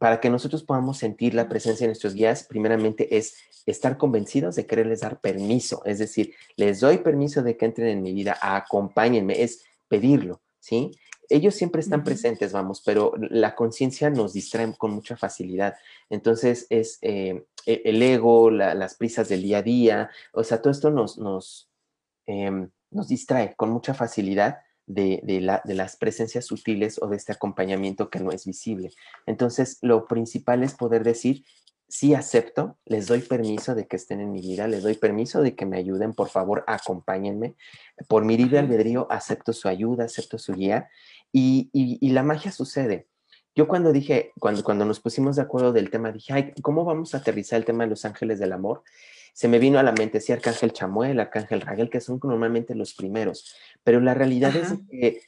Para que nosotros podamos sentir la presencia de nuestros guías, primeramente es estar convencidos de quererles dar permiso, es decir, les doy permiso de que entren en mi vida, acompáñenme, es pedirlo, ¿sí? Ellos siempre están presentes, vamos, pero la conciencia nos distrae con mucha facilidad. Entonces es eh, e-, el ego, las prisas del día a día, o sea, todo esto nos, nos, em, nos distrae con mucha facilidad de, las presencias sutiles o de este acompañamiento que no es visible. Entonces, lo principal es poder decir, sí acepto, les doy permiso de que estén en mi vida, les doy permiso de que me ayuden, por favor, acompáñenme. Por mi libre albedrío, acepto su ayuda, acepto su guía y, y, la magia sucede. Yo cuando dije, cuando, cuando nos pusimos de acuerdo del tema, dije, ay, ¿cómo vamos a aterrizar el tema de los ángeles del amor? Se me vino a la mente, sí, Arcángel Chamuel, Arcángel Raguel, que son normalmente los primeros, pero la realidad es que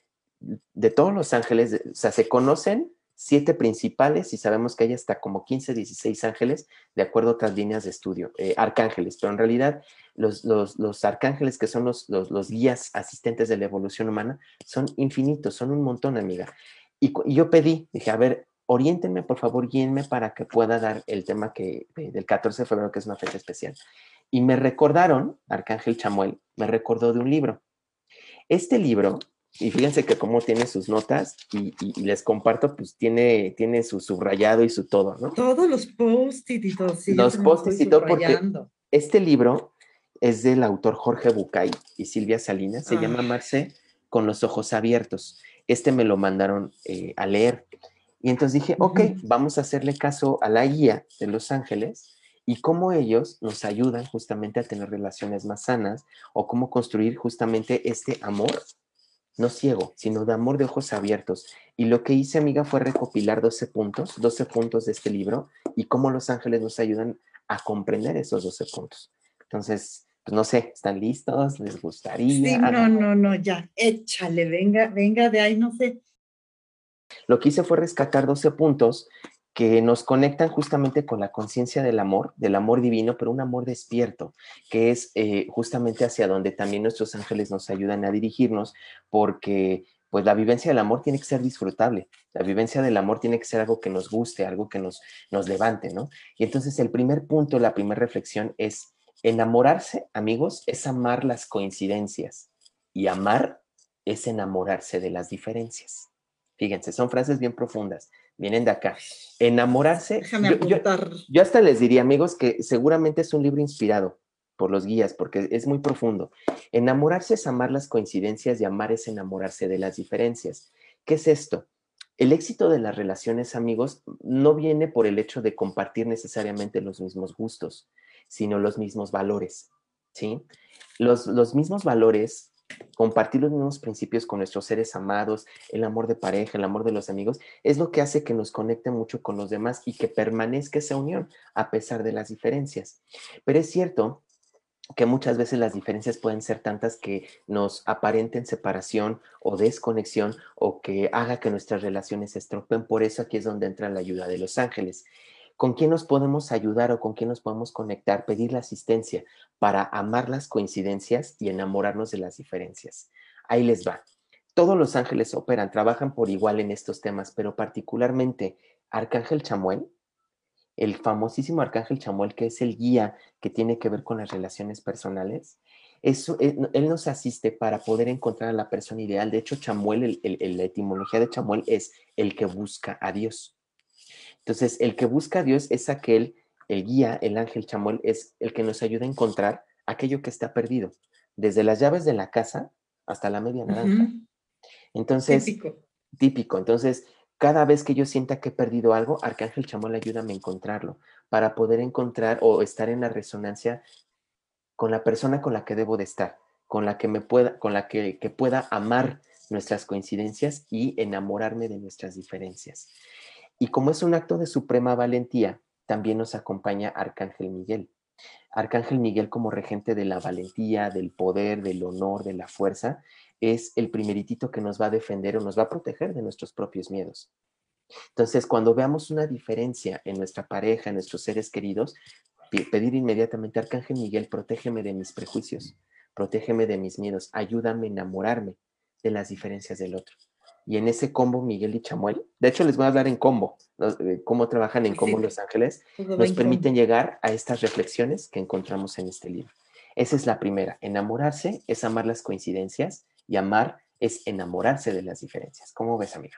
de todos los ángeles, o sea, se conocen siete principales y sabemos que hay hasta como 15, 16 ángeles, de acuerdo a otras líneas de estudio, eh, arcángeles, pero en realidad los, los, arcángeles que son los, los, guías asistentes de la evolución humana son infinitos, son un montón, amiga. Y, y yo pedí, dije, a ver, oriéntenme, por favor, guíenme para que pueda dar el tema que, del 14 de febrero, que es una fecha especial. Y me recordaron, Arcángel Chamuel, me recordó de un libro. Este libro, y fíjense que como tiene sus notas y, les comparto, pues tiene, tiene su subrayado y su todo, ¿no? Todos los post-it y todo. Sí, los post-it y todo, porque este libro es del autor Jorge Bucay y Silvia Salinas, se llama ah. Marce con los ojos abiertos. Este me lo mandaron eh, a leer. Y entonces dije, ok, vamos a hacerle caso a la guía de los ángeles y cómo ellos nos ayudan justamente a tener relaciones más sanas o cómo construir justamente este amor, no ciego, sino de amor de ojos abiertos. Y lo que hice, amiga, fue recopilar 12 puntos, 12 puntos de este libro y cómo los ángeles nos ayudan a comprender esos 12 puntos. Entonces, pues no sé, ¿están listos? ¿Les gustaría? Sí, no, no, no, ya, échale, venga, venga de ahí, no sé lo que hice fue rescatar 12 puntos que nos conectan justamente con la conciencia del amor, del amor divino, pero un amor despierto, que es eh, justamente hacia donde también nuestros ángeles nos ayudan a dirigirnos, porque pues la vivencia del amor tiene que ser disfrutable, la vivencia del amor tiene que ser algo que nos guste, algo que nos, nos levante, ¿no? Y entonces el primer punto, la primera reflexión es, enamorarse, amigos, es amar las coincidencias y amar es enamorarse de las diferencias. Fíjense, son frases bien profundas, vienen de acá. Enamorarse. Déjame yo, yo, hasta les diría, amigos, que seguramente es un libro inspirado por los guías, porque es muy profundo. Enamorarse es amar las coincidencias y amar es enamorarse de las diferencias. ¿Qué es esto? El éxito de las relaciones, amigos, no viene por el hecho de compartir necesariamente los mismos gustos, sino los mismos valores, ¿sí? Los, los mismos valores compartir los mismos principios con nuestros seres amados, el amor de pareja, el amor de los amigos, es lo que hace que nos conecte mucho con los demás y que permanezca esa unión a pesar de las diferencias. Pero es cierto que muchas veces las diferencias pueden ser tantas que nos aparenten separación o desconexión o que haga que nuestras relaciones se estropeen. Por eso aquí es donde entra la ayuda de los ángeles con quién nos podemos ayudar o con quién nos podemos conectar, pedir la asistencia para amar las coincidencias y enamorarnos de las diferencias. Ahí les va. Todos los ángeles operan, trabajan por igual en estos temas, pero particularmente Arcángel Chamuel, el famosísimo Arcángel Chamuel, que es el guía que tiene que ver con las relaciones personales, eh, él, nos asiste para poder encontrar a la persona ideal. De hecho, Chamuel, la etimología de Chamuel es el que busca a Dios. Entonces, el que busca a Dios es aquel, el guía, el ángel chamuel, es el que nos ayuda a encontrar aquello que está perdido, desde las llaves de la casa hasta la media naranja. Entonces, típico. típico. Entonces, cada vez que yo sienta que he perdido algo, Arcángel Chamuel ayúdame a encontrarlo, para poder encontrar o estar en la resonancia con la persona con la que debo de estar, con la que me pueda, con la que, que pueda amar nuestras coincidencias y enamorarme de nuestras diferencias. Y como es un acto de suprema valentía, también nos acompaña Arcángel Miguel. Arcángel Miguel como regente de la valentía, del poder, del honor, de la fuerza, es el primeritito que nos va a defender o nos va a proteger de nuestros propios miedos. Entonces, cuando veamos una diferencia en nuestra pareja, en nuestros seres queridos, pedir inmediatamente, Arcángel Miguel, protégeme de mis prejuicios, protégeme de mis miedos, ayúdame a enamorarme de las diferencias del otro. Y en ese combo, Miguel y Chamuel, de hecho les voy a hablar en combo, cómo trabajan en combo Los Ángeles, nos permiten llegar a estas reflexiones que encontramos en este libro. Esa es la primera. Enamorarse es amar las coincidencias y amar es enamorarse de las diferencias. ¿Cómo ves, amiga?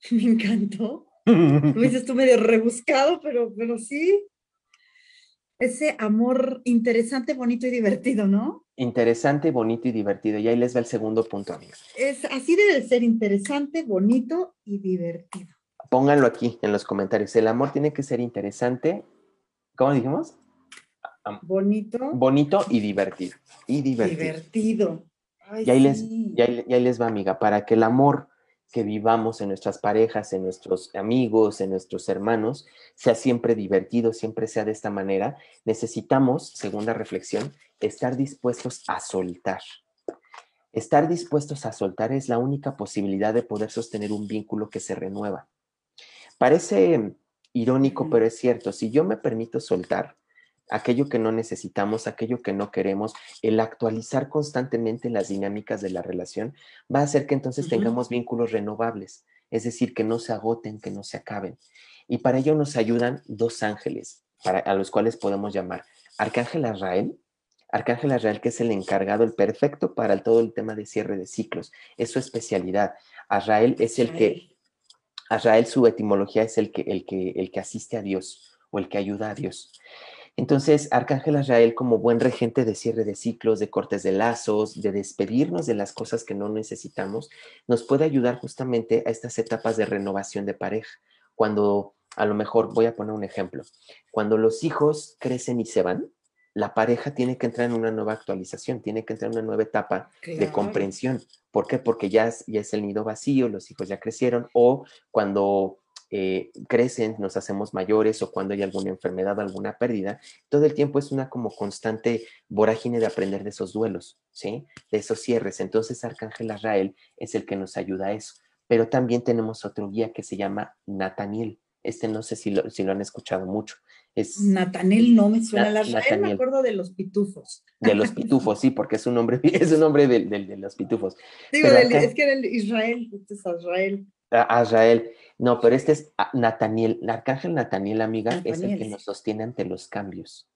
Me encantó. Tú dices tú medio rebuscado, pero, pero sí. Ese amor interesante, bonito y divertido, ¿no? Interesante, bonito y divertido. Y ahí les va el segundo punto, amiga. Es, así debe ser, interesante, bonito y divertido. Pónganlo aquí en los comentarios. El amor tiene que ser interesante. ¿Cómo dijimos? Bonito. Bonito y divertido. Y divertido. Divertido. y, ahí les, y ahí les va, amiga, para que el amor que vivamos en nuestras parejas, en nuestros amigos, en nuestros hermanos, sea siempre divertido, siempre sea de esta manera, necesitamos, segunda reflexión, estar dispuestos a soltar. Estar dispuestos a soltar es la única posibilidad de poder sostener un vínculo que se renueva. Parece irónico, pero es cierto, si yo me permito soltar, aquello que no necesitamos, aquello que no queremos, el actualizar constantemente las dinámicas de la relación, va a hacer que entonces tengamos vínculos renovables, es decir, que no se agoten, que no se acaben. Y para ello nos ayudan dos ángeles, para, a los cuales podemos llamar Arcángel Azrael, Arcángel Azrael que es el encargado, el perfecto para todo el tema de cierre de ciclos, es su especialidad. Azrael es el que, Azrael su etimología es el que, el que, el que asiste a Dios o el que ayuda a Dios. Entonces, Arcángel Azrael, como buen regente de cierre de ciclos, de cortes de lazos, de despedirnos de las cosas que no necesitamos, nos puede ayudar justamente a estas etapas de renovación de pareja. Cuando, a lo mejor, voy a poner un ejemplo, cuando los hijos crecen y se van, la pareja tiene que entrar en una nueva actualización, tiene que entrar en una nueva etapa de comprensión. ¿Por qué? Porque ya, ya es el nido vacío, los hijos ya crecieron, o cuando eh, crecen, nos hacemos mayores o cuando hay alguna enfermedad, alguna pérdida, todo el tiempo es una como constante vorágine de aprender de esos duelos, ¿sí? De esos cierres. Entonces Arcángel Azrael es el que nos ayuda a eso. Pero también tenemos otro guía que se llama Nataniel. Este no sé si lo, si lo han escuchado mucho. Es, Natanel no me suena la me acuerdo de los pitufos. De los pitufos, sí, porque es un nombre, es un nombre de, de, los pitufos. Digo, es que era el Israel, este es Israel. Azrael. No, pero este es Nataniel, el arcángel Nataniel, amiga, es el que nos sostiene ante los cambios.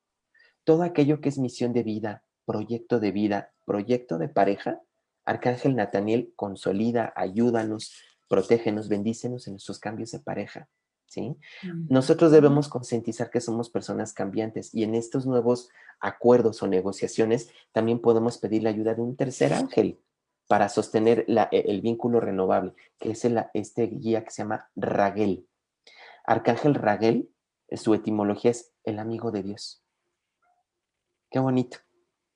Todo aquello que es misión de vida, proyecto de vida, proyecto de pareja, arcángel Nataniel consolida, ayúdanos, protégenos, bendícenos en nuestros cambios de pareja. ¿Sí? Nosotros debemos concientizar que somos personas cambiantes y en estos nuevos acuerdos o negociaciones también podemos pedir la ayuda de un tercer ángel, para sostener e, el vínculo renovable, que es el, este guía que se llama Raguel. Arcángel Raguel, su etimología es el amigo de Dios. Qué bonito,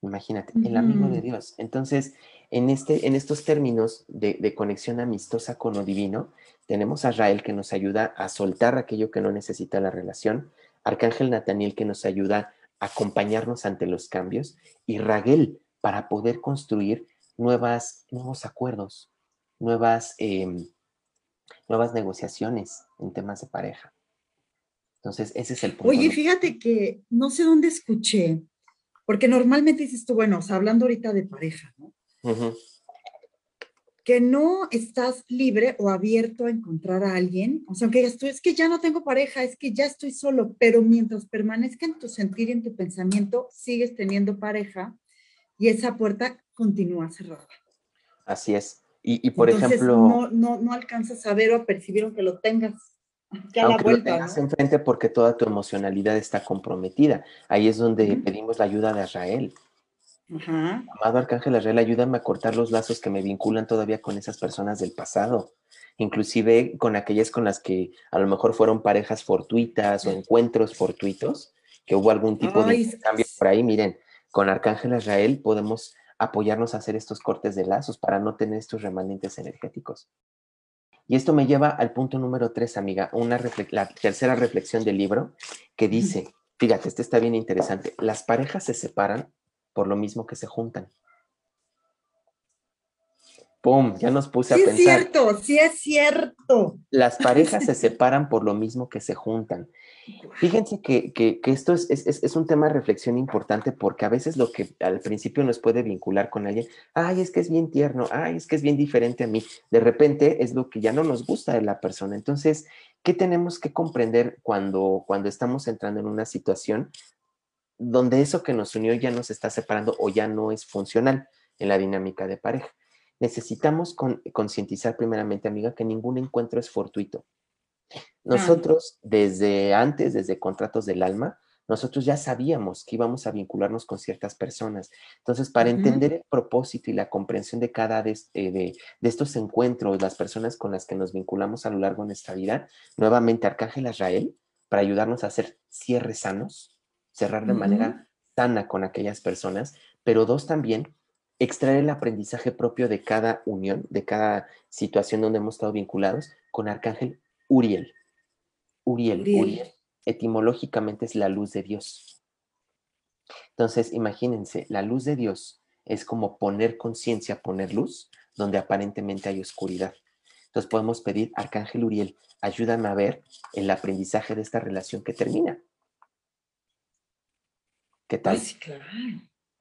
imagínate, el amigo de Dios. Entonces, en, este, en estos términos de, de, conexión amistosa con lo divino, tenemos a Rael que nos ayuda a soltar aquello que no necesita la relación, Arcángel Nataniel que nos ayuda a acompañarnos ante los cambios y Raguel para poder construir nuevas, nuevos acuerdos, nuevas, em, nuevas negociaciones en temas de pareja. Entonces, ese es el punto. Oye, fíjate que no sé dónde escuché, porque normalmente dices tú, bueno, hablando ahorita de pareja, ¿no? Que no estás libre o abierto a encontrar a alguien, o sea, que tú, es que ya no tengo pareja, es que ya estoy solo, pero mientras permanezca en tu sentir y en tu pensamiento, sigues teniendo pareja y esa puerta continúa cerrada. Así es. Y, por ejemplo... No, no, no alcanzas a ver o a percibir aunque lo tengas. Ya aunque la vuelta, lo tengas enfrente porque toda tu emocionalidad está comprometida. Ahí es donde pedimos la ayuda de Israel. Amado Arcángel Israel, ayúdame a cortar los lazos que me vinculan todavía con esas personas del pasado, inclusive con aquellas con las que a lo mejor fueron parejas fortuitas o encuentros fortuitos, que hubo algún tipo de cambio por ahí. Miren, con Arcángel Israel podemos apoyarnos a hacer estos cortes de lazos para no tener estos remanentes energéticos. Y esto me lleva al punto número tres, amiga, una la tercera reflexión del libro que dice, fíjate, este está bien interesante, las parejas se separan por lo mismo que se juntan. ¡Pum! Ya nos puse a pensar. Sí es cierto, sí es cierto. Las parejas se separan por lo mismo que se juntan. Fíjense que, esto es, es, un tema de reflexión importante porque a veces lo que al principio nos puede vincular con alguien, ay, es que es bien tierno, ay, es que es bien diferente a mí, de repente es lo que ya no nos gusta de la persona. Entonces, ¿qué tenemos que comprender cuando, cuando estamos entrando en una situación donde eso que nos unió ya nos está separando o ya no es funcional en la dinámica de pareja? Necesitamos concientizar primeramente, amiga, que ningún encuentro es fortuito. Nosotros, desde antes, desde contratos del alma, nosotros ya sabíamos que íbamos a vincularnos con ciertas personas. Entonces, para entender el propósito y la comprensión de cada de, eh, de, estos encuentros, las personas con las que nos vinculamos a lo largo de nuestra vida, nuevamente Arcángel Israel, para ayudarnos a hacer cierres sanos, cerrar de manera sana con aquellas personas, pero dos también, extraer el aprendizaje propio de cada unión, de cada situación donde hemos estado vinculados con Arcángel Uriel. Uriel, Uriel. etimológicamente es la luz de Dios. Entonces, imagínense, la luz de Dios es como poner conciencia, poner luz, donde aparentemente hay oscuridad. Entonces podemos pedir, Arcángel Uriel, ayúdame a ver el aprendizaje de esta relación que termina. ¿Qué tal? Claro.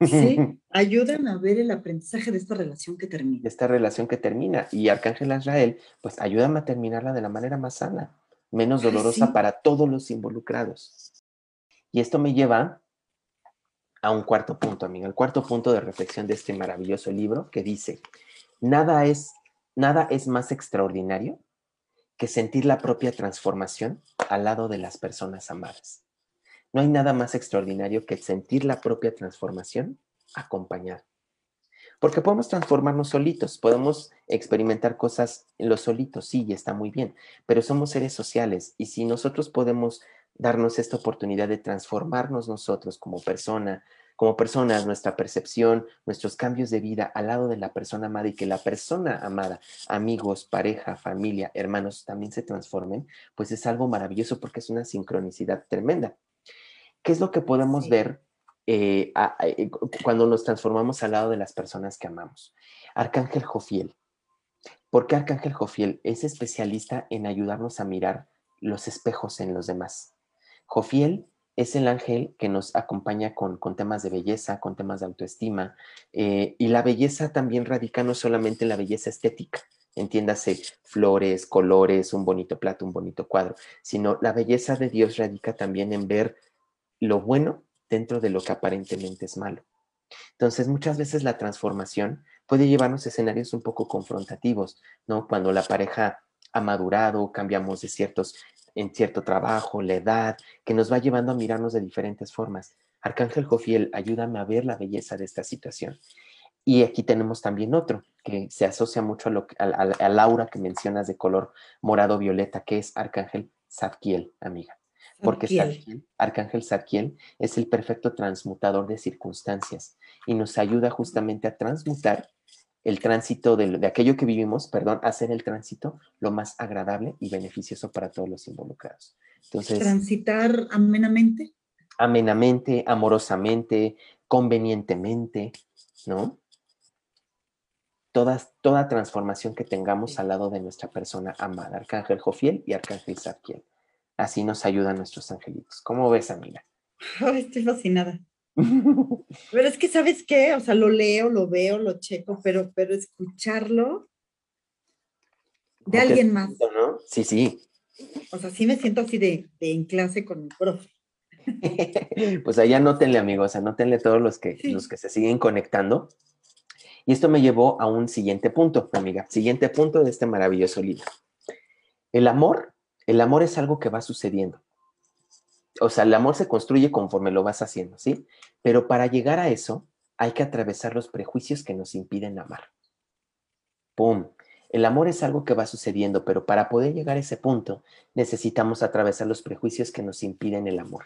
Sí, ayudan a ver el aprendizaje de esta relación que termina. De esta relación que termina. Y Arcángel Israel, pues ayúdame a terminarla de la manera más sana, menos dolorosa para todos los involucrados. Y esto me lleva a un cuarto punto, amiga, el cuarto punto de reflexión de este maravilloso libro que dice, nada es, nada es más extraordinario que sentir la propia transformación al lado de las personas amadas. No hay nada más extraordinario que sentir la propia transformación acompañar. Porque podemos transformarnos solitos, podemos experimentar cosas los solitos, sí, y está muy bien, pero somos seres sociales y si nosotros podemos darnos esta oportunidad de transformarnos nosotros como persona, como personas, nuestra percepción, nuestros cambios de vida al lado de la persona amada y que la persona amada, amigos, pareja, familia, hermanos, también se transformen, pues es algo maravilloso porque es una sincronicidad tremenda. ¿Qué es lo que podemos ver eh, eh, cuando nos transformamos al lado de las personas que amamos? Arcángel Jofiel. ¿Por qué Arcángel Jofiel es especialista en ayudarnos a mirar los espejos en los demás? Jofiel es el ángel que nos acompaña con, temas de belleza, con temas de autoestima, eh, y la belleza también radica no solamente en la belleza estética, entiéndase flores, colores, un bonito plato, un bonito cuadro, sino la belleza de Dios radica también en ver lo bueno dentro de lo que aparentemente es malo. Entonces, muchas veces la transformación puede llevarnos a escenarios un poco confrontativos, ¿no? Cuando la pareja ha madurado, cambiamos de ciertos, en cierto trabajo, la edad, que nos va llevando a mirarnos de diferentes formas. Arcángel Jofiel, ayúdame a ver la belleza de esta situación. Y aquí tenemos también otro que se asocia mucho a, lo, al aura que mencionas de color morado-violeta, que es Arcángel Zadkiel, amiga porque Arcángel Sarkiel es el perfecto transmutador de circunstancias y nos ayuda justamente a transmutar el tránsito de, aquello que vivimos, perdón, a hacer el tránsito lo más agradable y beneficioso para todos los involucrados. Entonces, transitar amenamente. Amenamente, amorosamente, convenientemente, ¿no? Toda, toda transformación que tengamos al lado de nuestra persona amada, Arcángel Jofiel y Arcángel Sarkiel. Así nos ayudan nuestros angelitos. ¿Cómo ves, amiga? estoy fascinada. pero es que, ¿sabes qué? O sea, lo leo, lo veo, lo checo, pero, pero escucharlo de alguien más. ¿no? Sí, sí. O sea, sí me siento así de, en clase con mi profe. pues allá anótenle, amigos, anótenle todos los que, los que se siguen conectando. Y esto me llevó a un siguiente punto, amiga. Siguiente punto de este maravilloso libro. El amor el amor es algo que va sucediendo. O sea, el amor se construye conforme lo vas haciendo, ¿sí? Pero para llegar a eso hay que atravesar los prejuicios que nos impiden amar. ¡Pum! El amor es algo que va sucediendo, pero para poder llegar a ese punto necesitamos atravesar los prejuicios que nos impiden el amor.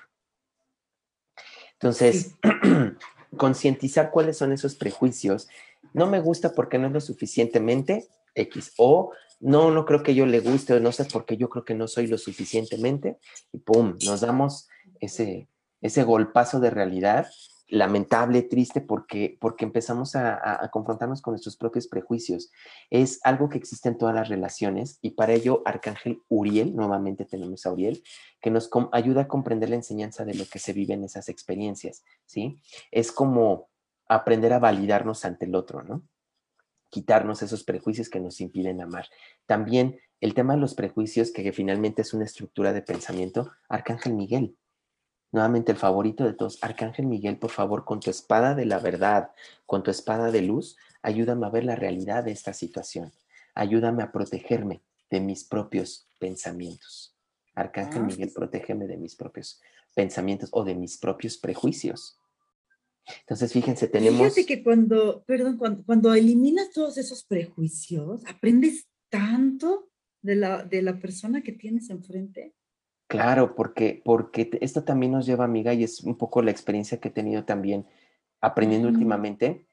Entonces, concientizar cuáles son esos prejuicios no me gusta porque no es lo suficientemente X. O no, no creo que yo le guste, o no sé porque yo creo que no soy lo suficientemente. Y pum, nos damos ese, ese golpazo de realidad lamentable, triste, porque, porque empezamos a, confrontarnos con nuestros propios prejuicios. Es algo que existe en todas las relaciones y para ello Arcángel Uriel, nuevamente tenemos a Uriel, que nos ayuda a comprender la enseñanza de lo que se vive en esas experiencias, ¿sí? Es como aprender a validarnos ante el otro, ¿no? Quitarnos esos prejuicios que nos impiden amar. También el tema de los prejuicios, que finalmente es una estructura de pensamiento, Arcángel Miguel, Nuevamente el favorito de todos, Arcángel Miguel, por favor, con tu espada de la verdad, con tu espada de luz, ayúdame a ver la realidad de esta situación. Ayúdame a protegerme de mis propios pensamientos. Arcángel ah. Miguel, protégeme de mis propios pensamientos o de mis propios prejuicios. Entonces, fíjense, tenemos... Fíjate que cuando, perdón, cuando, cuando eliminas todos esos prejuicios, aprendes tanto de la, de la persona que tienes enfrente. Claro, porque, porque esto también nos lleva, amiga, y es un poco la experiencia que he tenido también aprendiendo últimamente.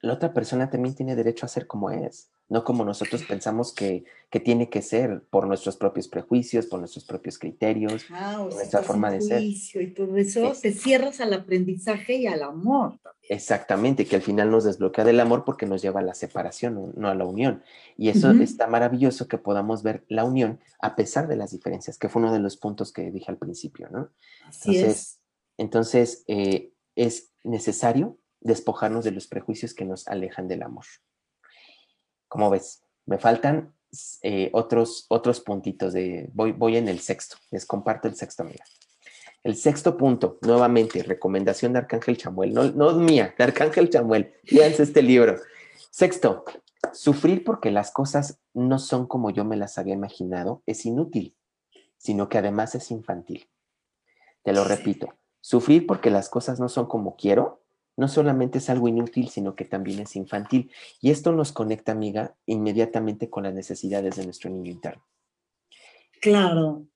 La otra persona también tiene derecho a ser como es, no como nosotros pensamos que, que tiene que ser por nuestros propios prejuicios, por nuestros propios criterios, por nuestra forma de ser. Y todo eso, te cierras al aprendizaje y al amor. Exactamente, que al final nos desbloquea del amor porque nos lleva a la separación, no a la unión. Y eso está maravilloso que podamos ver la unión a pesar de las diferencias, que fue uno de los puntos que dije al principio, ¿no? Así entonces, es. Entonces, eh, es necesario despojarnos de los prejuicios que nos alejan del amor. ¿Cómo ves? Me faltan eh, otros, otros puntitos de... Voy, voy en el sexto, les comparto el sexto, amiga. El sexto punto, nuevamente, recomendación de Arcángel Chamuel, no, no mía, de Arcángel Chamuel. Fíjense este libro. Sexto, sufrir porque las cosas no son como yo me las había imaginado es inútil, sino que además es infantil. Te lo repito, sufrir porque las cosas no son como quiero no solamente es algo inútil, sino que también es infantil. Y esto nos conecta, amiga, inmediatamente con las necesidades de nuestro niño interno. Claro,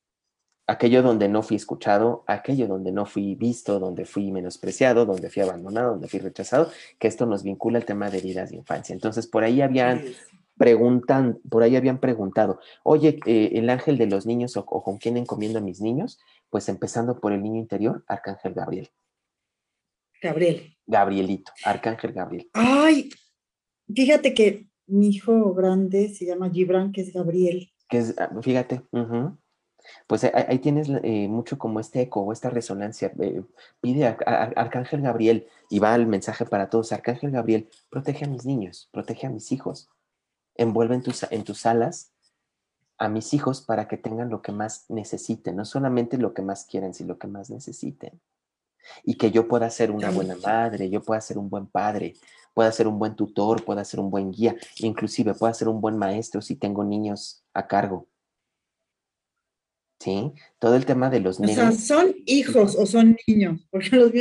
aquello donde no fui escuchado, aquello donde no fui visto, donde fui menospreciado, donde fui abandonado, donde fui rechazado, que esto nos vincula al tema de heridas de infancia. Entonces, por ahí habían preguntan, por ahí habían preguntado, oye, eh, el ángel de los niños o, con quién encomiendo a mis niños, pues empezando por el niño interior, Arcángel Gabriel. Gabriel. Gabrielito, Arcángel Gabriel. Ay, fíjate que mi hijo grande se llama Gibran, que es Gabriel. Que es, ah, fíjate, pues ahí, tienes eh, mucho como este eco o esta resonancia. Eh, pide a, Arcángel Gabriel y va el mensaje para todos. Arcángel Gabriel, protege a mis niños, protege a mis hijos. Envuelve en tus, en tus alas a mis hijos para que tengan lo que más necesiten, no solamente lo que más quieren, sino lo que más necesiten. Y que yo pueda ser una buena madre, yo pueda ser un buen padre, pueda ser un buen tutor, pueda ser un buen guía, inclusive pueda ser un buen maestro si tengo niños a cargo ¿sí? Todo el tema de los niños. O sea, ¿son hijos o son niños? Porque los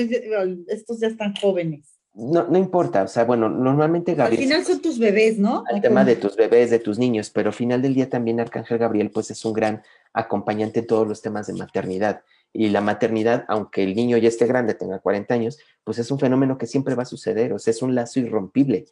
estos ya están jóvenes. No, no importa, o sea, bueno, normalmente Gabriel... Al final son tus bebés, ¿no? El tema de tus bebés, de tus niños, pero al final del día también Arcángel Gabriel pues es un gran acompañante en todos los temas de maternidad. Y la maternidad, aunque el niño ya esté grande, tenga 40 años, pues es un fenómeno que siempre va a suceder, o sea, es un lazo irrompible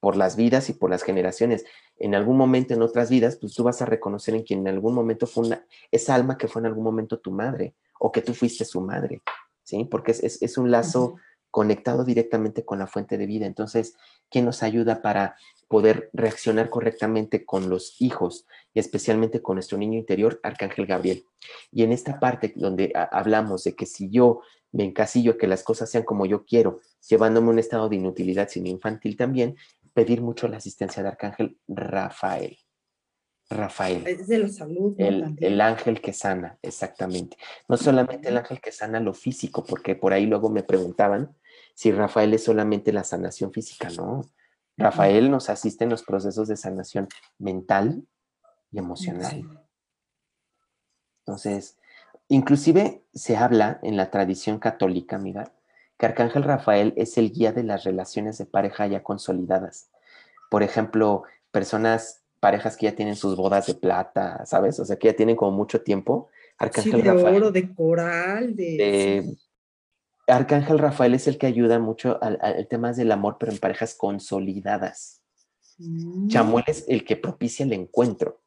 por las vidas y por las generaciones. En algún momento, en otras vidas, pues tú vas a reconocer en quien en algún momento fue una, esa alma que fue en algún momento tu madre o que tú fuiste su madre, ¿sí? Porque es, un lazo conectado directamente con la fuente de vida. Entonces, ¿quién nos ayuda para poder reaccionar correctamente con los hijos y especialmente con nuestro niño interior, Arcángel Gabriel. Y en esta parte donde hablamos de que si yo me encasillo que las cosas sean como yo quiero, llevándome a un estado de inutilidad, sino infantil también, pedir mucho la asistencia de Arcángel Rafael. Rafael. Es de la salud. El, ángel que sana, exactamente. No solamente el ángel que sana lo físico, porque por ahí luego me preguntaban si Rafael es solamente la sanación física, no. Rafael nos asiste en los procesos de sanación mental y emocional. Entonces, inclusive se habla en la tradición católica, amiga, que Arcángel Rafael es el guía de las relaciones de pareja ya consolidadas. Por ejemplo, personas, parejas que ya tienen sus bodas de plata, ¿sabes? O sea, que ya tienen como mucho tiempo. Arcángel de oro, de coral, de... Arcángel Rafael es el que ayuda mucho al, tema del amor, pero en parejas consolidadas. Mm. Chamuel es el que propicia el encuentro.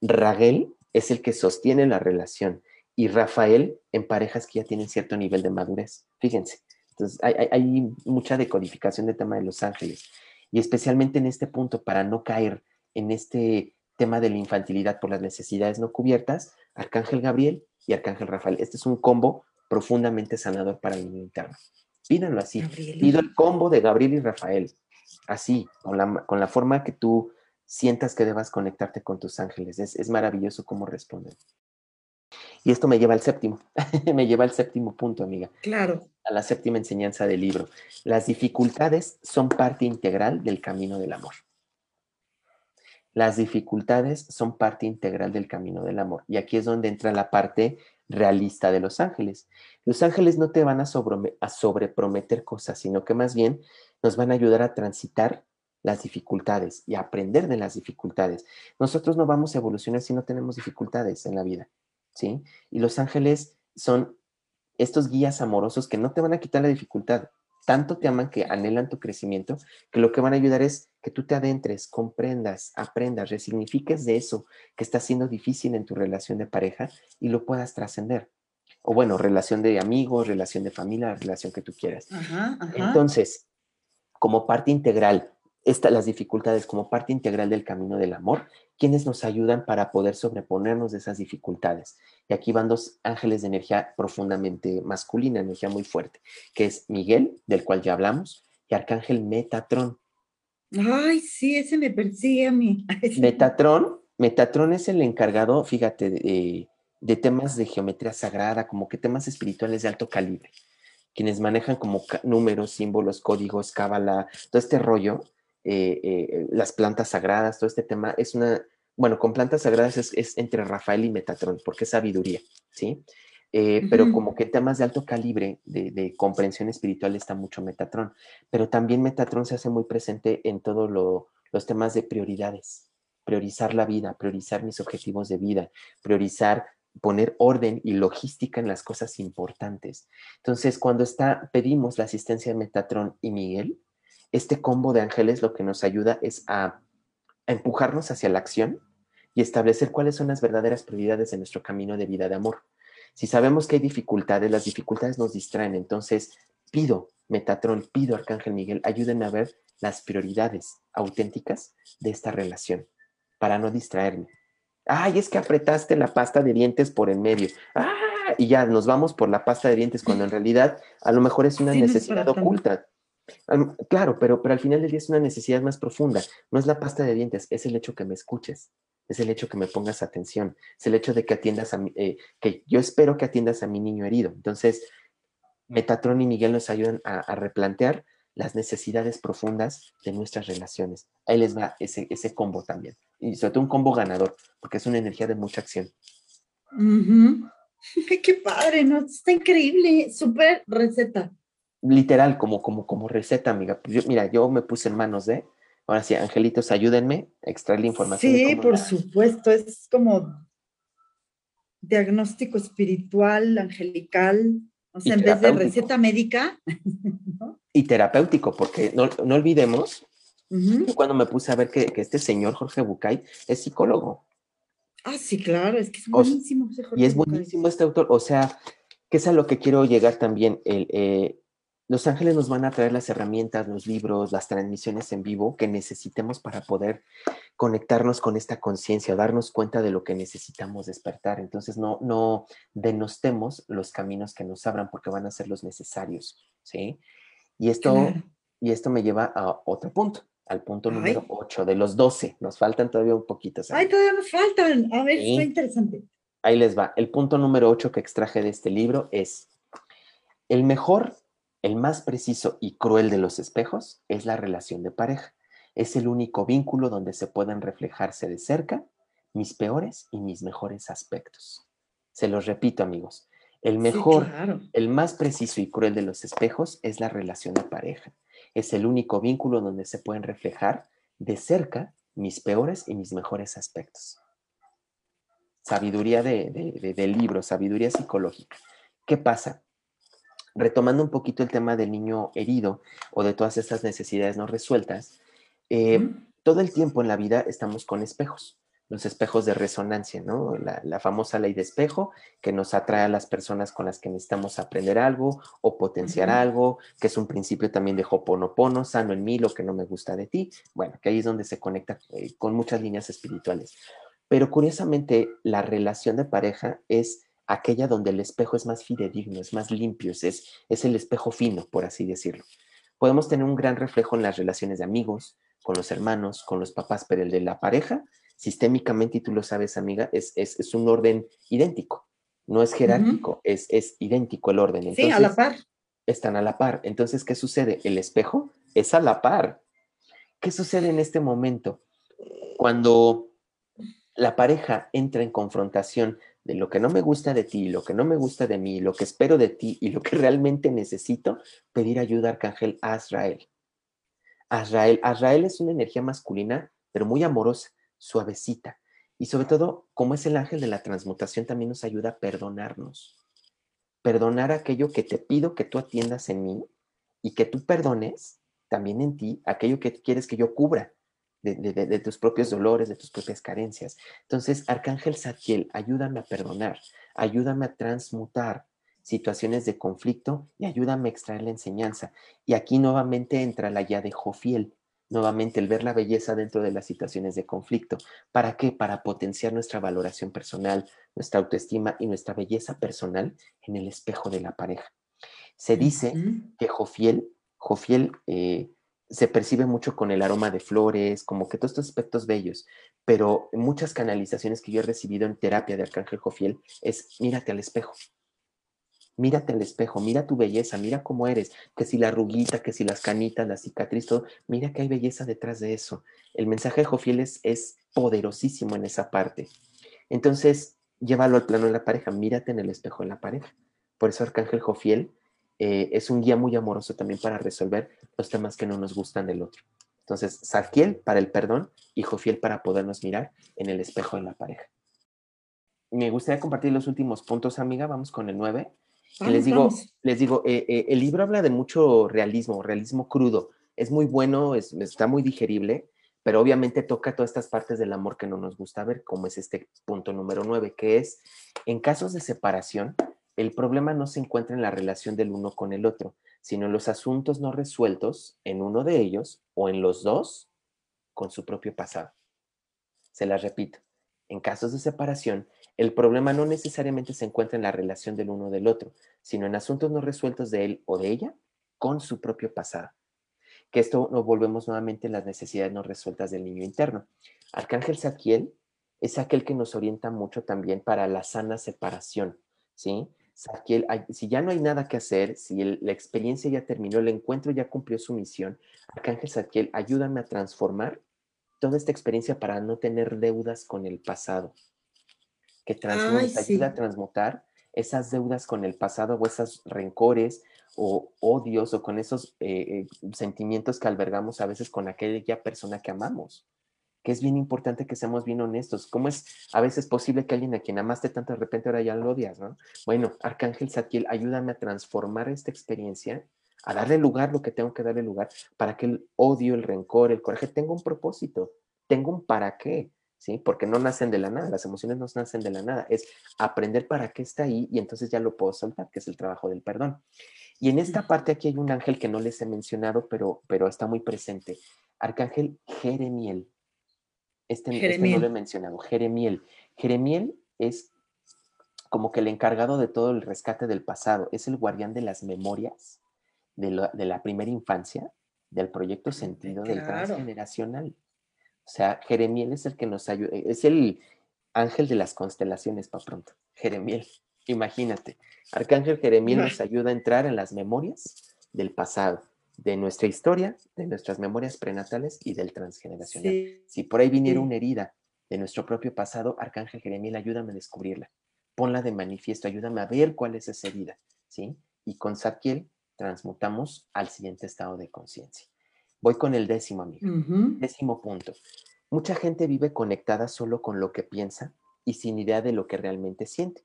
Raguel es el que sostiene la relación. Y Rafael en parejas que ya tienen cierto nivel de madurez. Fíjense. Entonces, hay, hay- hay mucha decodificación del tema de los ángeles. Y especialmente en este punto, para no caer en este tema de la infantilidad por las necesidades no cubiertas, Arcángel Gabriel y Arcángel Rafael. Este es un combo profundamente sanador para el niño interno. Pídanlo así. Gabriel. Pido el combo de Gabriel y Rafael. Así, con la, con la forma que tú sientas que debas conectarte con tus ángeles. Es, es maravilloso cómo responden. Y esto me lleva al séptimo. me lleva al séptimo punto, amiga Claro. a la séptima enseñanza del libro. Las dificultades son parte integral del camino del amor. Las dificultades son parte integral del camino del amor. Y aquí es donde entra la parte realista de los ángeles. Los ángeles no te van a, a sobreprometer cosas, sino que más bien nos van a ayudar a transitar las dificultades y a aprender de las dificultades. Nosotros no vamos a evolucionar si no tenemos dificultades en la vida, ¿sí? Y los ángeles son estos guías amorosos que no te van a quitar la dificultad. Tanto te aman que anhelan tu crecimiento, que lo que van a ayudar es que tú te adentres, comprendas, aprendas, resignifiques de eso que está siendo difícil en tu relación de pareja y lo puedas trascender. O bueno, relación de amigos, relación de familia, la relación que tú quieras. Ajá, ajá. Entonces, como parte integral, esta, las dificultades como parte integral del camino del amor, quienes nos ayudan para poder sobreponernos de esas dificultades. Y aquí van dos ángeles de energía profundamente masculina, energía muy fuerte, que es Miguel, del cual ya hablamos, y Arcángel Metatrón. Ay, sí, ese me persigue a mí. Metatrón, Metatrón es el encargado, fíjate, de, de temas de geometría sagrada, como que temas espirituales de alto calibre. Quienes manejan como números, símbolos, códigos, cábala, todo este rollo, eh, eh, las plantas sagradas, todo este tema, es una, bueno, con plantas sagradas es, es entre Rafael y Metatrón, porque es sabiduría, ¿sí? Eh, Pero como que temas de alto calibre, de, de comprensión espiritual, está mucho Metatrón. Pero también Metatrón se hace muy presente en todos los temas de prioridades priorizar la vida, priorizar mis objetivos de vida, priorizar poner orden y logística en las cosas importantes. Entonces, cuando está, pedimos la asistencia de Metatrón y Miguel, este combo de ángeles lo que nos ayuda es a, a empujarnos hacia la acción y establecer cuáles son las verdaderas prioridades de nuestro camino de vida de amor. Si sabemos que hay dificultades, las dificultades nos distraen, entonces pido, Metatrón, pido, Arcángel Miguel, ayúdenme a ver las prioridades auténticas de esta relación para no distraerme. Ay, es que apretaste la pasta de dientes por en medio. Ah, y ya nos vamos por la pasta de dientes cuando en realidad a lo mejor es una Sí, necesidad oculta. Claro, pero, pero al final del día es una necesidad más profunda. No es la pasta de dientes, es el hecho que me escuches, es el hecho que me pongas atención, es el hecho de que atiendas a mi, eh, que yo espero que atiendas a mi niño herido. Entonces, Metatrón y Miguel nos ayudan a, replantear las necesidades profundas de nuestras relaciones. Ahí les va ese, ese combo también. Y sobre todo un combo ganador, porque es una energía de mucha acción. Qué padre, ¿no? Está increíble. Súper receta. Literal, como, como, como receta, amiga. Pues yo- mira, yo me puse en manos de, ahora sí, angelitos, ayúdenme a extraer la información. Sí, por la- supuesto. Es como diagnóstico espiritual, angelical. O sea, en vez de receta médica. ¿no? Y terapéutico, porque no, no olvidemos, yo cuando me puse a ver que, que este señor, Jorge Bucay, es psicólogo. Ah, sí, claro, es que es O buenísimo. Y es Bucay. buenísimo este autor, o sea, que es a lo que quiero llegar también. El, eh, los ángeles nos van a traer las herramientas, los libros, las transmisiones en vivo que necesitemos para poder conectarnos con esta conciencia, darnos cuenta de lo que necesitamos despertar. Entonces, no, no denostemos los caminos que nos abran porque van a ser los necesarios, ¿sí? Y esto, Claro. y esto me lleva a otro punto, al punto número Ay. 8 de los 12. Nos faltan todavía un poquito. Ay, todavía nos faltan. A ver, Sí. está interesante. Ahí les va. El punto número 8 que extraje de este libro es, el mejor, el más preciso y cruel de los espejos es la relación de pareja. Es el único vínculo donde se pueden reflejarse de cerca mis peores y mis mejores aspectos. Se los repito, amigos. El Sí, mejor, claro. el más preciso y cruel de los espejos es la relación de pareja. Es el único vínculo donde se pueden reflejar de cerca mis peores y mis mejores aspectos. Sabiduría de, de- libro, sabiduría psicológica. ¿Qué pasa? Retomando un poquito el tema del niño herido o de todas estas necesidades no resueltas, eh, todo el tiempo en la vida estamos con espejos los espejos de resonancia, ¿no? La, famosa ley de espejo que nos atrae a las personas con las que necesitamos aprender algo o potenciar algo, que es un principio también de Hoponopono, sano en mí lo que no me gusta de ti. Bueno, que ahí es donde se conecta eh, con muchas líneas espirituales. Pero curiosamente, la relación de pareja es aquella donde el espejo es más fidedigno, es más limpio, es, es el espejo fino, por así decirlo. Podemos tener un gran reflejo en las relaciones de amigos, con los hermanos, con los papás, pero el de la pareja sistémicamente, y tú lo sabes, amiga, es, es, un orden idéntico. No es jerárquico, es, es idéntico el orden. sí, a la par. Están a la par. Entonces, ¿qué sucede? El espejo es a la par. ¿Qué sucede en este momento? Cuando la pareja entra en confrontación de lo que no me gusta de ti, lo que no me gusta de mí, lo que espero de ti y lo que realmente necesito, pedir ayuda Arcángel Azrael. Azrael, Azrael es una energía masculina, pero muy amorosa suavecita. Y sobre todo, como es el ángel de la transmutación, también nos ayuda a perdonarnos. Perdonar aquello que te pido que tú atiendas en mí y que tú perdones también en ti aquello que quieres que yo cubra de, tus propios dolores, de tus propias carencias. Entonces, Arcángel Satiel, ayúdame a perdonar, ayúdame a transmutar situaciones de conflicto y ayúdame a extraer la enseñanza. Y aquí nuevamente entra la ya de Jofiel, nuevamente el ver la belleza dentro de las situaciones de conflicto. ¿Para qué? Para potenciar nuestra valoración personal, nuestra autoestima y nuestra belleza personal en el espejo de la pareja. Se dice que Jofiel, Jofiel eh, se percibe mucho con el aroma de flores, como que todos estos aspectos bellos, pero muchas canalizaciones que yo he recibido en terapia de Arcángel Jofiel es mírate al espejo, mírate al espejo, mira tu belleza, mira cómo eres, que si la ruguita, que si las canitas, la cicatriz, todo, mira que hay belleza detrás de eso. El mensaje de Jofiel es, poderosísimo en esa parte. Entonces, llévalo al plano de la pareja, mírate en el espejo de la pareja. Por eso Arcángel Jofiel eh, es un guía muy amoroso también para resolver los temas que no nos gustan del otro. Entonces, Sarkiel para el perdón y Jofiel para podernos mirar en el espejo de la pareja. Me gustaría compartir los últimos puntos, amiga. Vamos con el 9 les digo, les digo eh, eh, el libro habla de mucho realismo, realismo crudo. Es muy bueno, está muy digerible, pero obviamente toca todas estas partes del amor que no nos gusta ver, como es este punto número nueve, que es, en casos de separación, el problema no se encuentra en la relación del uno con el otro, sino en los asuntos no resueltos en uno de ellos o en los dos con su propio pasado. Se las repito, en casos de separación, el problema no necesariamente se encuentra en la relación del uno del otro, sino en asuntos no resueltos de él o de ella con su propio pasado. Que esto nos volvemos nuevamente en las necesidades no resueltas del niño interno. Arcángel Saquiel es aquel que nos orienta mucho también para la sana separación, ¿sí? Saquiel, si ya no hay nada que hacer, si la experiencia ya terminó, el encuentro ya cumplió su misión, Arcángel Saquiel, ayúdame a transformar toda esta experiencia para no tener deudas con el pasado, que transmuta, ayuda a transmutar esas deudas con el pasado o esos rencores o odios o con esos eh, eh, sentimientos que albergamos a veces con aquella persona que amamos. Que es bien importante que seamos bien honestos. ¿Cómo es a veces posible que alguien a quien amaste tanto de repente ahora ya lo odias, no? Bueno, Arcángel Satiel, ayúdame a transformar esta experiencia, a darle lugar lo que tengo que darle lugar para que el odio, el rencor, el coraje tenga un propósito, tenga un para qué ¿sí? Porque no nacen de la nada, las emociones no nacen de la nada, es aprender para qué está ahí y entonces ya lo puedo soltar, que es el trabajo del perdón. Y en esta parte aquí hay un ángel que no les he mencionado, pero, pero está muy presente. Arcángel Jeremiel. Este, este no lo he mencionado, Jeremiel. Jeremiel es como que el encargado de todo el rescate del pasado, es el guardián de las memorias de la, primera infancia, del proyecto sentido del transgeneracional. O sea, Jeremiel es el que nos ayuda, es el ángel de las constelaciones para pronto. Jeremiel, imagínate. Arcángel Jeremiel nos ayuda a entrar en las memorias del pasado, de nuestra historia, de nuestras memorias prenatales y del transgeneracional. Si por ahí viniera una herida de nuestro propio pasado, Arcángel Jeremiel, ayúdame a descubrirla. Ponla de manifiesto, ayúdame a ver cuál es esa herida, ¿sí? Y con Satkiel transmutamos al siguiente estado de conciencia. Voy con el décimo, amigo. Décimo punto. Mucha gente vive conectada solo con lo que piensa y sin idea de lo que realmente siente.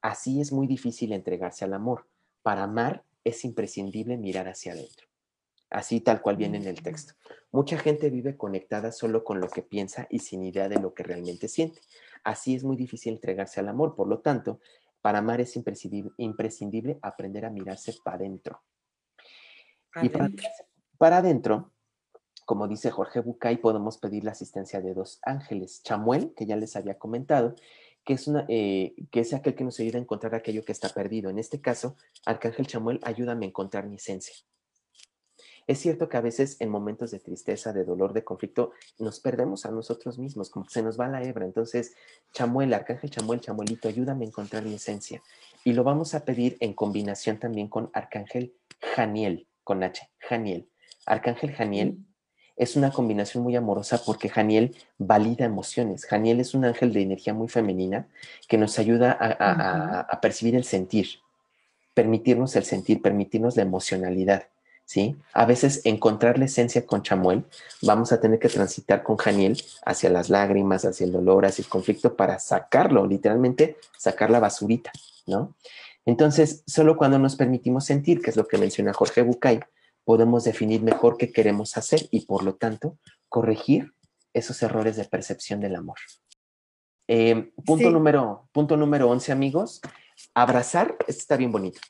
Así es muy difícil entregarse al amor. Para amar es imprescindible mirar hacia adentro. Así tal cual viene en el texto. Mucha gente vive conectada solo con lo que piensa y sin idea de lo que realmente siente. Así es muy difícil entregarse al amor, por lo tanto, para amar es imprescindible, aprender a mirarse para adentro. Y para adentro, como dice Jorge Bucay, podemos pedir la asistencia de dos ángeles, Chamuel, que ya les había comentado, que es, una, eh, que es aquel que nos ayuda a encontrar aquello que está perdido. En este caso, Arcángel Chamuel, ayúdame a encontrar mi esencia. Es cierto que a veces en momentos de tristeza, de dolor, de conflicto, nos perdemos a nosotros mismos, como que se nos va la hebra. Entonces, Chamuel, Arcángel Chamuel, Chamuelito, ayúdame a encontrar mi esencia. Y lo vamos a pedir en combinación también con Arcángel Janiel, con H, Janiel. Arcángel Janiel es una combinación muy amorosa porque Janiel valida emociones. Janiel es un ángel de energía muy femenina que nos ayuda a, a percibir el sentir, permitirnos el sentir, permitirnos la emocionalidad. ¿Sí? A veces encontrar la esencia con Chamuel, vamos a tener que transitar con Janiel hacia las lágrimas, hacia el dolor, hacia el conflicto para sacarlo, literalmente sacar la basurita, ¿no? Entonces, solo cuando nos permitimos sentir, que es lo que menciona Jorge Bucay, podemos definir mejor qué queremos hacer y por lo tanto corregir esos errores de percepción del amor. Eh, punto, número, punto número 11, amigos. Abrazar, esto está bien bonito.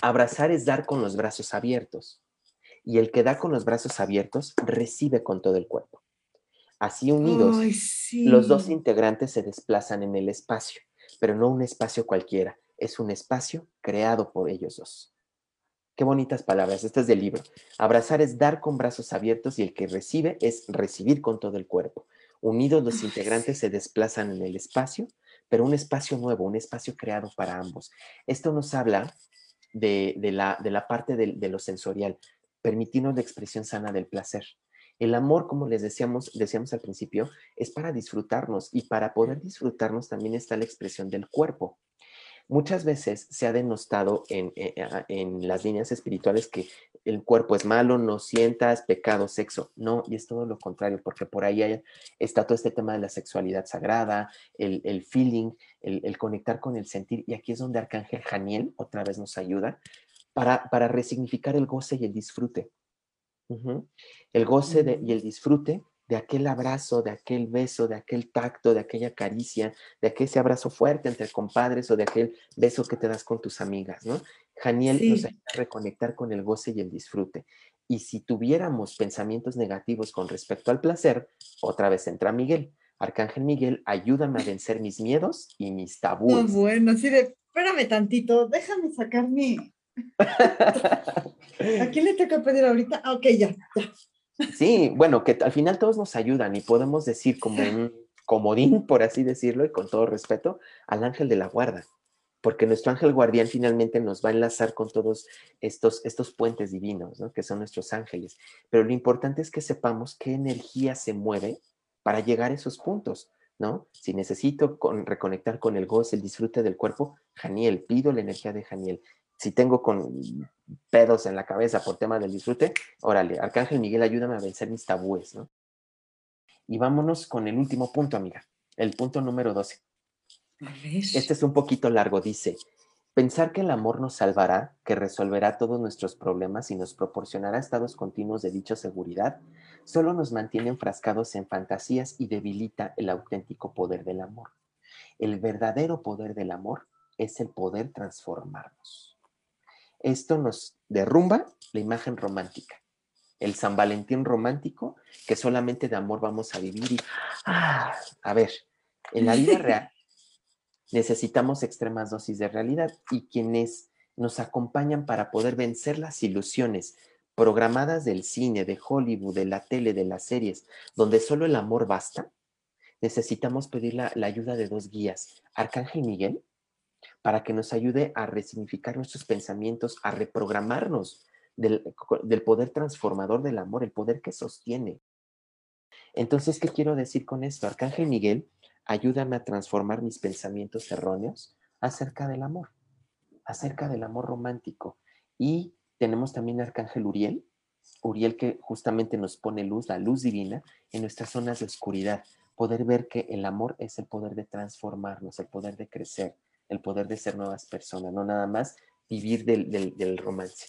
Abrazar es dar con los brazos abiertos. Y el que da con los brazos abiertos recibe con todo el cuerpo. Así unidos, los dos integrantes se desplazan en el espacio, pero no un espacio cualquiera, es un espacio creado por ellos dos. Qué bonitas palabras, este es del libro. Abrazar es dar con brazos abiertos y el que recibe es recibir con todo el cuerpo. Unidos los integrantes se desplazan en el espacio, pero un espacio nuevo, un espacio creado para ambos. Esto nos habla de, la, de la, parte de, de, lo sensorial, permitirnos la expresión sana del placer. El amor, como les decíamos, decíamos al principio, es para disfrutarnos y para poder disfrutarnos también está la expresión del cuerpo. Muchas veces se ha denostado en, eh, en, las líneas espirituales que el cuerpo es malo, no sientas pecado, sexo. No, y es todo lo contrario, porque por ahí está todo este tema de la sexualidad sagrada, el, el feeling, el, el, conectar con el sentir. Y aquí es donde Arcángel Janiel otra vez nos ayuda para, para resignificar el goce y el disfrute. El goce de, y el disfrute de aquel abrazo, de aquel beso, de aquel tacto, de aquella caricia, de aquel ese abrazo fuerte entre compadres o de aquel beso que te das con tus amigas, ¿no? Janiel nos ayuda a reconectar con el goce y el disfrute. Y si tuviéramos pensamientos negativos con respecto al placer, otra vez entra Miguel. Arcángel Miguel, ayúdame a vencer mis miedos y mis tabúes. bueno, así de, espérame tantito, déjame sacar mi... ¿A quién le toca pedir ahorita? Ah, ok, ya, ya. Sí, bueno, que al final todos nos ayudan y podemos decir como un comodín, por así decirlo, y con todo respeto, al ángel de la guarda, porque nuestro ángel guardián finalmente nos va a enlazar con todos estos, estos puentes divinos, ¿no? que son nuestros ángeles. Pero lo importante es que sepamos qué energía se mueve para llegar a esos puntos, ¿no? Si necesito reconectar con el goce, el disfrute del cuerpo, Janiel, pido la energía de Janiel si tengo con pedos en la cabeza por tema del disfrute, órale, Arcángel Miguel, ayúdame a vencer mis tabúes, ¿no? Y vámonos con el último punto, amiga, el punto número 12. Este es un poquito largo, dice, pensar que el amor nos salvará, que resolverá todos nuestros problemas y nos proporcionará estados continuos de dicha seguridad, solo nos mantiene enfrascados en fantasías y debilita el auténtico poder del amor. El verdadero poder del amor es el poder transformarnos. Esto nos derrumba la imagen romántica, el San Valentín romántico, que solamente de amor vamos a vivir. Y, ah, a ver, en la vida real necesitamos extremas dosis de realidad y quienes nos acompañan para poder vencer las ilusiones programadas del cine, de Hollywood, de la tele, de las series, donde solo el amor basta, necesitamos pedir la, la ayuda de dos guías, Arcángel Miguel para que nos ayude a resignificar nuestros pensamientos, a reprogramarnos del, poder transformador del amor, el poder que sostiene. Entonces, ¿qué quiero decir con esto? Arcángel Miguel, ayúdame a transformar mis pensamientos erróneos acerca del amor, acerca del amor romántico. Y tenemos también Arcángel Uriel, Uriel que justamente nos pone luz, la luz divina, en nuestras zonas de oscuridad, poder ver que el amor es el poder de transformarnos, el poder de crecer, el poder de ser nuevas personas, no nada más vivir del, romance.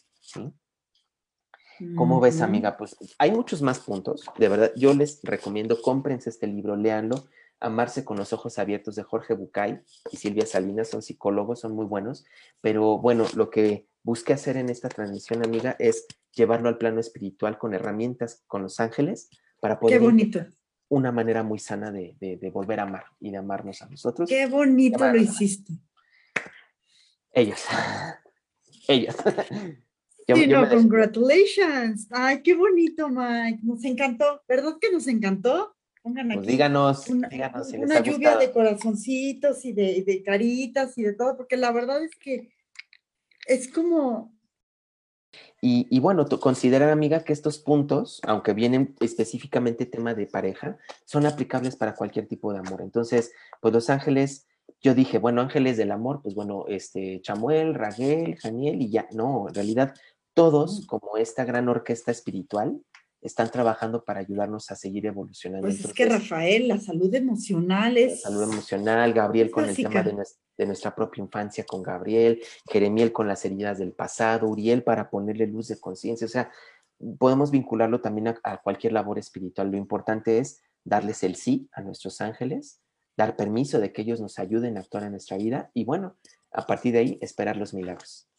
¿Cómo ves, amiga? Pues hay muchos más puntos. De verdad, yo les recomiendo, cómprense este libro, léanlo. Amarse con los ojos abiertos de Jorge Bucay y Silvia Salinas, son psicólogos, son muy buenos. Pero bueno, lo que busqué hacer en esta transmisión, amiga, es llevarlo al plano espiritual con herramientas con los ángeles para Qué poder bonito, una manera muy sana de, de- de volver a amar y de amarnos a nosotros. qué bonito Qué lo hiciste. Ellos. Ellos. Yo- Sí, yo no, congratulations. Ay, qué bonito, Mike. Nos encantó. ¿Verdad que nos encantó? Pongan pues aquí díganos, una, díganos si les una ha lluvia gustado. de corazoncitos y de, de caritas y de todo, porque la verdad es que es como, Y, y bueno, considerar, amiga, que estos puntos, aunque vienen específicamente tema de pareja, son aplicables para cualquier tipo de amor. Entonces, pues los ángeles, yo dije, bueno, ángeles del amor, pues bueno, este, Chamuel, Raguel, Janiel y ya. No, en realidad, todos, como esta gran orquesta espiritual, están trabajando para ayudarnos a seguir evolucionando. pues es que Rafael, la salud emocional la es... salud emocional, Gabriel es con el tema de, nuestra propia infancia con Gabriel, Jeremiel con las heridas del pasado, Uriel para ponerle luz de conciencia, o sea, podemos vincularlo también a, a cualquier labor espiritual. Lo importante es darles el sí a nuestros ángeles, dar permiso de que ellos nos ayuden a actuar en nuestra vida y bueno, a partir de ahí esperar los milagros.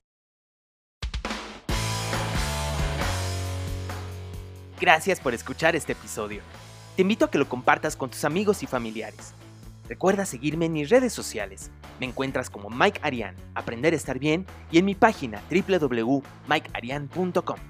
Gracias por escuchar este episodio. Te invito a que lo compartas con tus amigos y familiares. Recuerda seguirme en mis redes sociales. Me encuentras como Mike Arian, Aprender a estar bien, y en mi página www.mikearian.com.